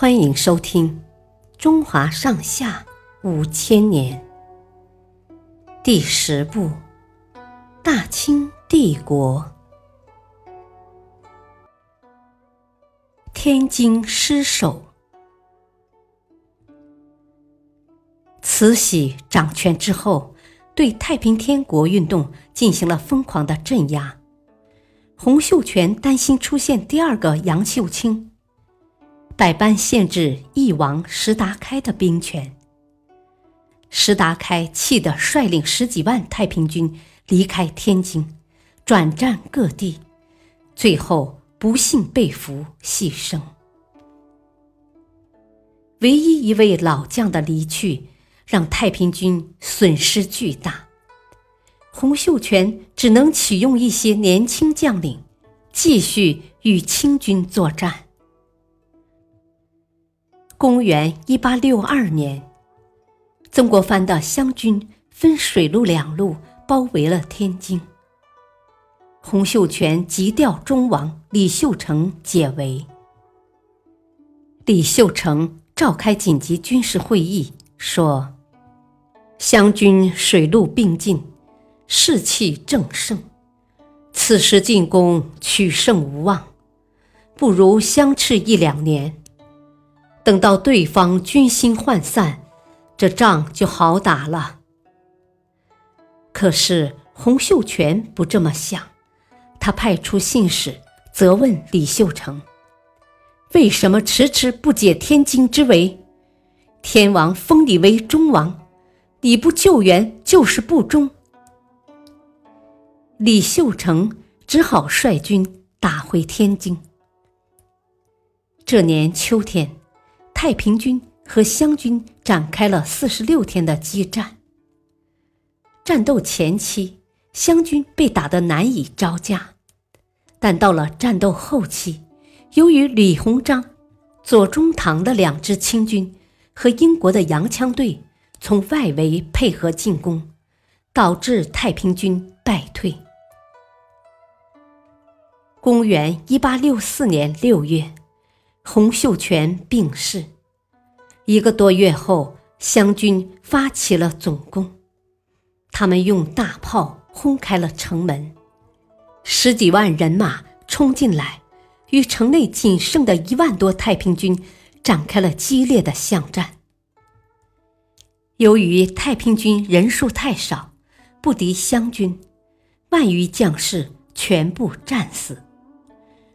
欢迎收听《中华上下五千年》第十部《大清帝国》。天津失守，慈禧掌权之后，对太平天国运动进行了疯狂的镇压。洪秀全担心出现第二个杨秀清。百般限制翼王石达开的兵权，石达开气得率领十几万太平军离开天津，转战各地，最后不幸被俘牺牲。唯一一位老将的离去，让太平军损失巨大。洪秀全只能启用一些年轻将领，继续与清军作战。公元一八六二年，曾国藩的湘军分水陆两路包围了天津。洪秀全急调忠王李秀成解围。李秀成召开紧急军事会议，说：“湘军水陆并进，士气正盛，此时进攻取胜无望，不如相持一两年。”等到对方军心涣散，这仗就好打了。可是洪秀全不这么想，他派出信使责问李秀成：“为什么迟迟不解天津之围？天王封你为忠王，你不救援就是不忠。”李秀成只好率军打回天津。这年秋天。太平军和湘军展开了四十六天的激战。战斗前期，湘军被打得难以招架，但到了战斗后期，由于李鸿章、左宗棠的两支清军和英国的洋枪队从外围配合进攻，导致太平军败退。公元一八六四年六月。洪秀全病逝，一个多月后，湘军发起了总攻。他们用大炮轰开了城门，十几万人马冲进来，与城内仅剩的一万多太平军展开了激烈的巷战。由于太平军人数太少，不敌湘军，万余将士全部战死。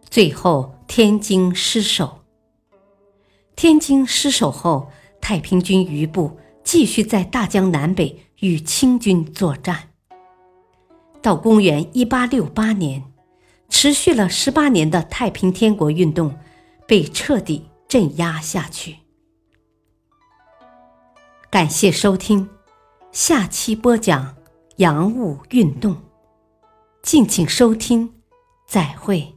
最后，天津失守。天津失守后，太平军余部继续在大江南北与清军作战。到公元一八六八年，持续了十八年的太平天国运动被彻底镇压下去。感谢收听，下期播讲洋务运动。敬请收听，再会。